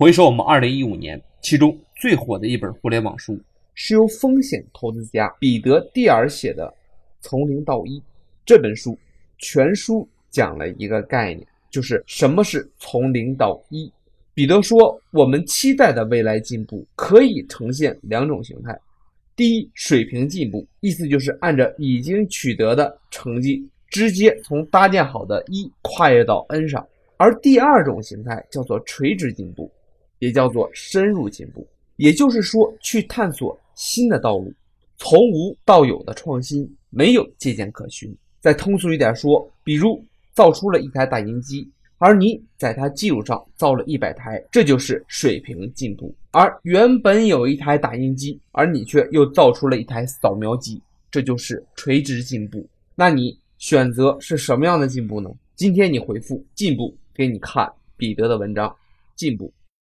回首我们二零一五年，其中最火的一本互联网书，是由风险投资家彼得·蒂尔写的《从零到一》这本书，全书讲了一个概念，就是什么是从零到一。彼得说，我们期待的未来进步可以呈现两种形态：第一，水平进步，意思就是按照已经取得的成绩，直接从搭建好的一跨越到 n 上；而第二种形态叫做垂直进步。也叫做深入进步，也就是说，去探索新的道路，从无到有的创新，没有借鉴可循。再通俗一点说，比如造出了一台打印机，而你在它基础上造了一百台，这就是水平进步；而原本有一台打印机，而你却又造出了一台扫描机，这就是垂直进步。那你选择是什么样的进步呢？今天你回复进步，给你看彼得的文章，进步。